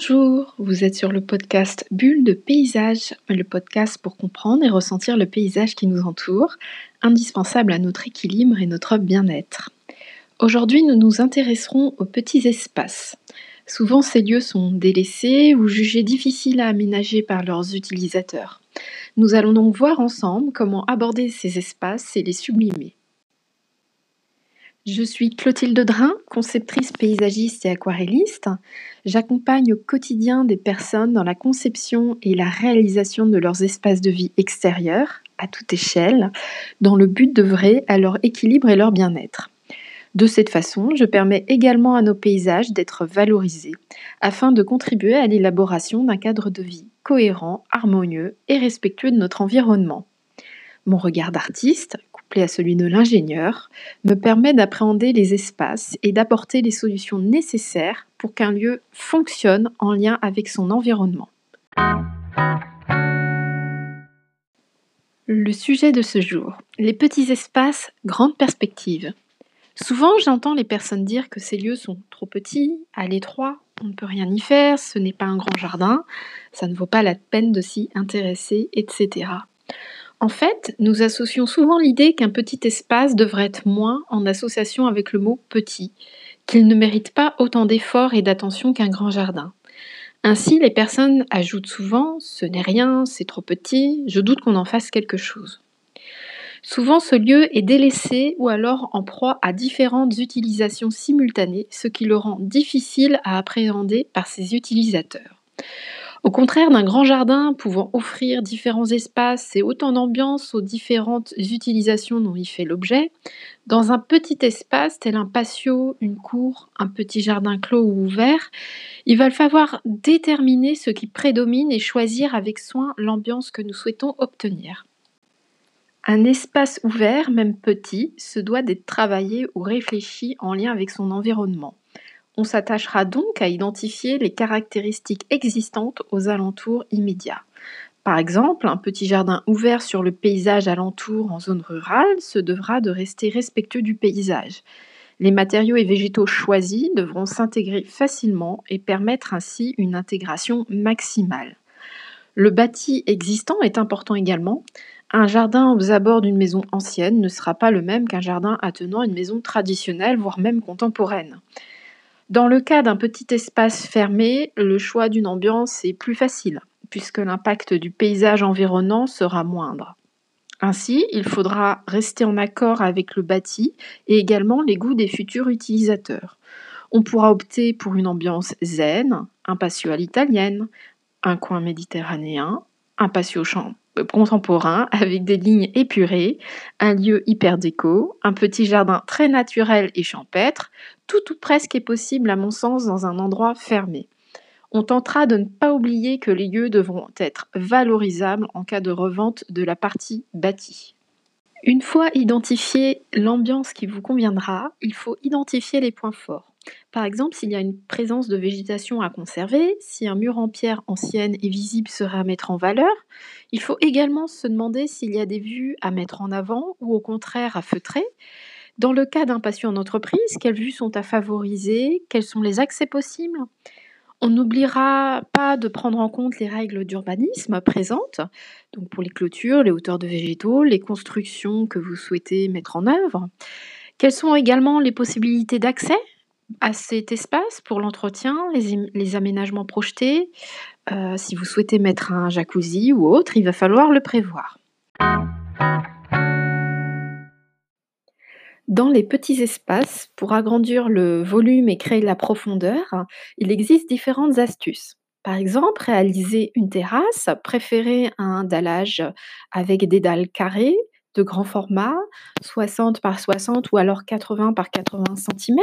Bonjour, vous êtes sur le podcast Bulle de paysage, le podcast pour comprendre et ressentir le paysage qui nous entoure, indispensable à notre équilibre et notre bien-être. Aujourd'hui, nous nous intéresserons aux petits espaces. Souvent, ces lieux sont délaissés ou jugés difficiles à aménager par leurs utilisateurs. Nous allons donc voir ensemble comment aborder ces espaces et les sublimer. Je suis Clotilde Drin, conceptrice paysagiste et aquarelliste. J'accompagne au quotidien des personnes dans la conception et la réalisation de leurs espaces de vie extérieurs, à toute échelle, dans le but d'œuvrer à leur équilibre et leur bien-être. De cette façon, je permets également à nos paysages d'être valorisés, afin de contribuer à l'élaboration d'un cadre de vie cohérent, harmonieux et respectueux de notre environnement. Mon regard d'artiste, à celui de l'ingénieur, me permet d'appréhender les espaces et d'apporter les solutions nécessaires pour qu'un lieu fonctionne en lien avec son environnement. Le sujet de ce jour, les petits espaces, grandes perspectives. Souvent, j'entends les personnes dire que ces lieux sont trop petits, à l'étroit, on ne peut rien y faire, ce n'est pas un grand jardin, ça ne vaut pas la peine de s'y intéresser, etc. En fait, nous associons souvent l'idée qu'un petit espace devrait être moins en association avec le mot petit, qu'il ne mérite pas autant d'efforts et d'attention qu'un grand jardin. Ainsi, les personnes ajoutent souvent ce n'est rien, c'est trop petit, je doute qu'on en fasse quelque chose. Souvent, ce lieu est délaissé ou alors en proie à différentes utilisations simultanées, ce qui le rend difficile à appréhender par ses utilisateurs. Au contraire d'un grand jardin pouvant offrir différents espaces et autant d'ambiance aux différentes utilisations dont il fait l'objet, dans un petit espace tel un patio, une cour, un petit jardin clos ou ouvert, il va falloir déterminer ce qui prédomine et choisir avec soin l'ambiance que nous souhaitons obtenir. Un espace ouvert, même petit, se doit d'être travaillé ou réfléchi en lien avec son environnement. On s'attachera donc à identifier les caractéristiques existantes aux alentours immédiats. Par exemple, un petit jardin ouvert sur le paysage alentour en zone rurale se devra de rester respectueux du paysage. Les matériaux et végétaux choisis devront s'intégrer facilement et permettre ainsi une intégration maximale. Le bâti existant est important également. Un jardin aux abords d'une maison ancienne ne sera pas le même qu'un jardin attenant une maison traditionnelle, voire même contemporaine. Dans le cas d'un petit espace fermé, le choix d'une ambiance est plus facile, puisque l'impact du paysage environnant sera moindre. Ainsi, il faudra rester en accord avec le bâti et également les goûts des futurs utilisateurs. On pourra opter pour une ambiance zen, un patio à l'italienne, un coin méditerranéen, un patio champ contemporain avec des lignes épurées, un lieu hyper déco, un petit jardin très naturel et champêtre, tout ou presque est possible à mon sens dans un endroit fermé. On tentera de ne pas oublier que les lieux devront être valorisables en cas de revente de la partie bâtie. Une fois identifié l'ambiance qui vous conviendra, il faut identifier les points forts. Par exemple, s'il y a une présence de végétation à conserver, si un mur en pierre ancienne et visible serait à mettre en valeur, il faut également se demander s'il y a des vues à mettre en avant ou au contraire à feutrer. Dans le cas d'un patient en entreprise, quelles vues sont à favoriser? Quels sont les accès possibles? On n'oubliera pas de prendre en compte les règles d'urbanisme présentes, donc pour les clôtures, les hauteurs de végétaux, les constructions que vous souhaitez mettre en œuvre. Quelles sont également les possibilités d'accès? À cet espace pour l'entretien, les, aménagements projetés. Euh, si vous souhaitez mettre un jacuzzi ou autre, il va falloir le prévoir. Dans les petits espaces, pour agrandir le volume et créer la profondeur, il existe différentes astuces. Par exemple, réaliser une terrasse, préférer un dallage avec des dalles carrées, de grand format, 60 par 60 ou alors 80 par 80 cm.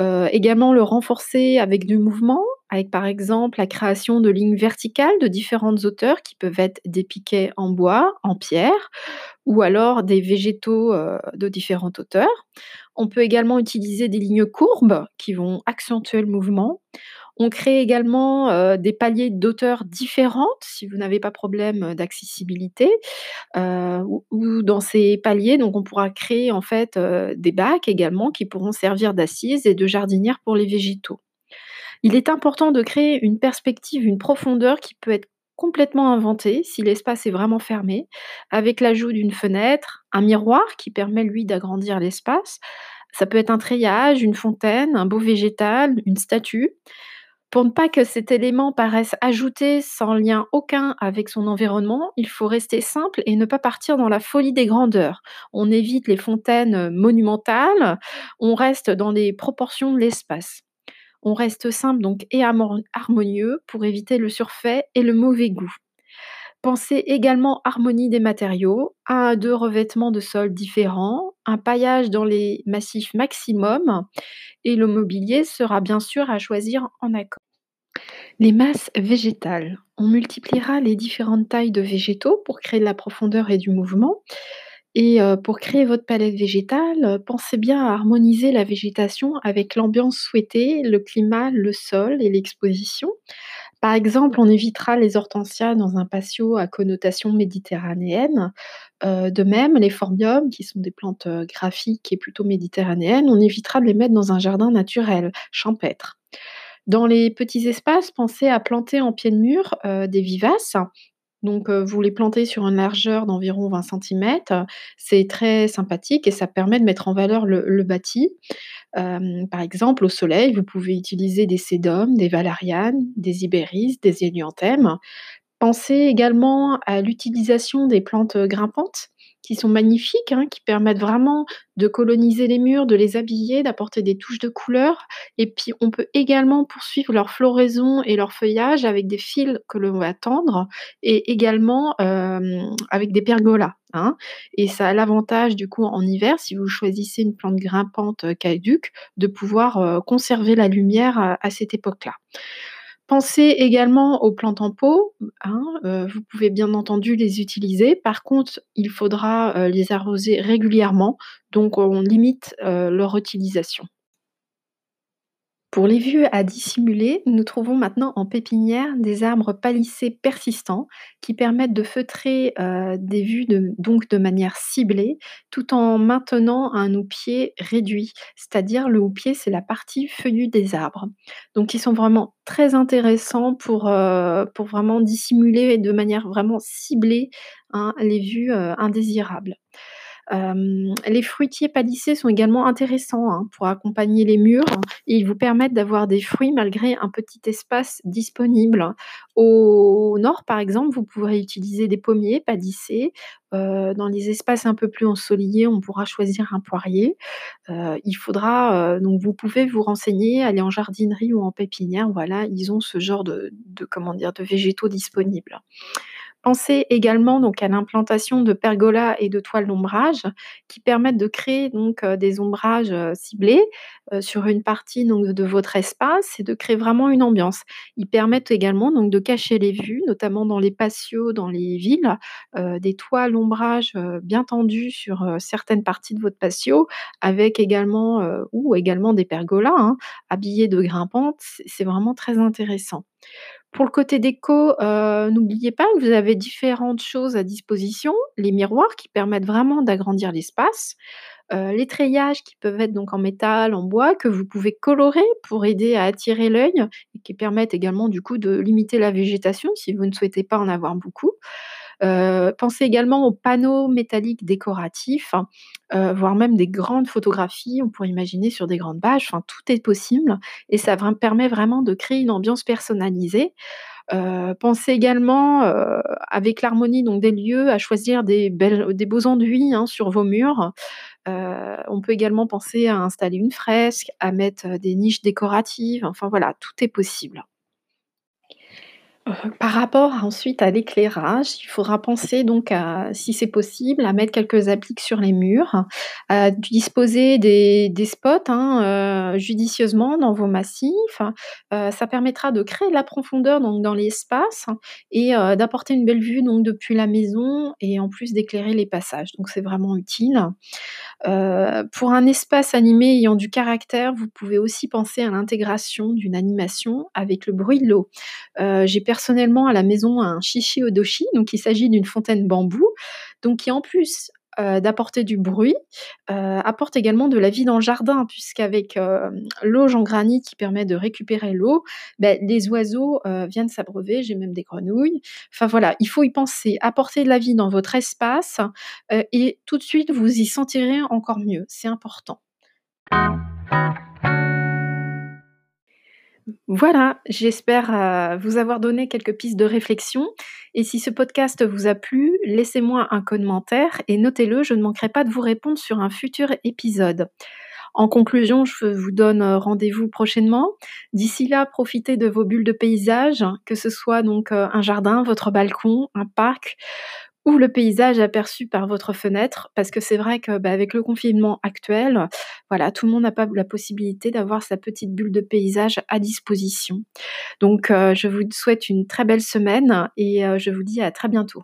Euh, également le renforcer avec du mouvement, avec par exemple la création de lignes verticales de différentes hauteurs qui peuvent être des piquets en bois, en pierre, ou alors des végétaux euh, de différentes hauteurs. On peut également utiliser des lignes courbes qui vont accentuer le mouvement. On crée également euh, des paliers d'auteur différentes si vous n'avez pas problème euh, d'accessibilité. Euh, ou, dans ces paliers, donc on pourra créer en fait des bacs également qui pourront servir d'assises et de jardinières pour les végétaux. Il est important de créer une perspective, une profondeur qui peut être complètement inventée si l'espace est vraiment fermé, avec l'ajout d'une fenêtre, un miroir qui permet lui d'agrandir l'espace. Ça peut être un treillage, une fontaine, un beau végétal, une statue. Pour ne pas que cet élément paraisse ajouté sans lien aucun avec son environnement, il faut rester simple et ne pas partir dans la folie des grandeurs. On évite les fontaines monumentales, on reste dans les proportions de l'espace. On reste simple donc et harmonieux pour éviter le surfait et le mauvais goût. Pensez également harmonie des matériaux, un à deux revêtements de sol différents, un paillage dans les massifs maximum et le mobilier sera bien sûr à choisir en accord. Les masses végétales. On multipliera les différentes tailles de végétaux pour créer de la profondeur et du mouvement. Et pour créer votre palette végétale, pensez bien à harmoniser la végétation avec l'ambiance souhaitée, le climat, le sol et l'exposition. Par exemple, on évitera les hortensias dans un patio à connotation méditerranéenne. De même, les formiums, qui sont des plantes graphiques et plutôt méditerranéennes, on évitera de les mettre dans un jardin naturel, champêtre. Dans les petits espaces, pensez à planter en pied de mur des vivaces. Donc, vous les plantez sur une largeur d'environ 20 cm. C'est très sympathique et ça permet de mettre en valeur le bâti par exemple, au soleil, vous pouvez utiliser des sédums, des valérianes, des ibéris, des hélianthèmes. Pensez également à l'utilisation des plantes grimpantes sont magnifiques, hein, qui permettent vraiment de coloniser les murs, de les habiller, d'apporter des touches de couleur. Et puis, on peut également poursuivre leur floraison et leur feuillage avec des fils que l'on va tendre et également avec des pergolas. Hein. Et ça a l'avantage, du coup, en hiver, si vous choisissez une plante grimpante caduque, de pouvoir conserver la lumière à cette époque-là. Pensez également aux plantes en pot, hein, euh, vous pouvez bien entendu les utiliser. Par contre, il faudra, euh, les arroser régulièrement, donc on limite, euh, leur utilisation. Pour les vues à dissimuler, nous trouvons maintenant en pépinière des arbres palissés persistants qui permettent de feutrer euh, des vues de, donc de manière ciblée tout en maintenant un houppier réduit. C'est-à-dire le houppier, c'est la partie feuillue des arbres. Donc ils sont vraiment très intéressants pour, euh, vraiment dissimuler de manière vraiment ciblée hein, les vues euh, indésirables les fruitiers palissés sont également intéressants hein, pour accompagner les murs ils vous permettent d'avoir des fruits malgré un petit espace disponible. Au nord, par exemple, vous pourrez utiliser des pommiers palissés. dans les espaces un peu plus ensoleillés, on pourra choisir un poirier. il faudra donc vous pouvez vous renseigner, aller en jardinerie ou en pépinière. Voilà, ils ont ce genre de, de végétaux disponibles. Pensez également donc à l'implantation de pergolas et de toiles d'ombrage qui permettent de créer donc des ombrages ciblés sur une partie donc de votre espace et de créer vraiment une ambiance. Ils permettent également donc de cacher les vues, notamment dans les patios, dans les villes, des toiles d'ombrage bien tendues sur certaines parties de votre patio, avec également ou également des pergolas hein, habillés de grimpantes. C'est vraiment très intéressant. Pour le côté déco, heu, n'oubliez pas que vous avez différentes choses à disposition. Les miroirs qui permettent vraiment d'agrandir l'espace, heu, les treillages qui peuvent être donc en métal, en bois, que vous pouvez colorer pour aider à attirer l'œil et qui permettent également du coup de limiter la végétation si vous ne souhaitez pas en avoir beaucoup. Euh, pensez également aux panneaux métalliques décoratifs, hein, euh, voire même des grandes photographies, on pourrait imaginer sur des grandes bâches, enfin tout est possible et ça permet vraiment de créer une ambiance personnalisée. Euh, pensez également, avec l'harmonie donc des lieux, à choisir des beaux enduits, hein, sur vos murs. on peut également penser à installer une fresque, à mettre, des niches décoratives, enfin voilà, tout est possible. Par rapport ensuite à l'éclairage, il faudra penser donc à, si c'est possible, à mettre quelques appliques sur les murs, à disposer des spots, hein, heu, judicieusement dans vos massifs. Heu, ça permettra de créer de la profondeur dans l'espace et heu, d'apporter une belle vue depuis la maison et en plus d'éclairer les passages, donc c'est vraiment utile. Heu, pour un espace animé ayant du caractère, vous pouvez aussi penser à l'intégration d'une animation avec le bruit de l'eau. Heu, j'ai personnellement à la maison un chichi odoshi, donc il s'agit d'une fontaine bambou, donc qui en plus heu, d'apporter du bruit, heu, apporte également de la vie dans le jardin puisqu'avec, hem, loge en granit qui permet de récupérer l'eau, beh, les oiseaux, heu, viennent s'abreuver, j'ai même des grenouilles. Enfin voilà, il faut y penser, apporter de la vie dans votre espace, et tout de suite vous y sentirez encore mieux, c'est important. Voilà, j'espère, heu, vous avoir donné quelques pistes de réflexion et si ce podcast vous a plu, laissez-moi un commentaire et notez-le, je ne manquerai pas de vous répondre sur un futur épisode. En conclusion, je vous donne, rendez-vous prochainement. D'ici là, profitez de vos bulles de paysage, que ce soit donc, heu, un jardin, votre balcon, un parc ou le paysage aperçu par votre fenêtre. Parce que c'est vrai que, bah, avec le confinement actuel, voilà, tout le monde n'a pas la possibilité d'avoir sa petite bulle de paysage à disposition. Donc, heu, je vous souhaite une très belle semaine et heu, je vous dis à très bientôt.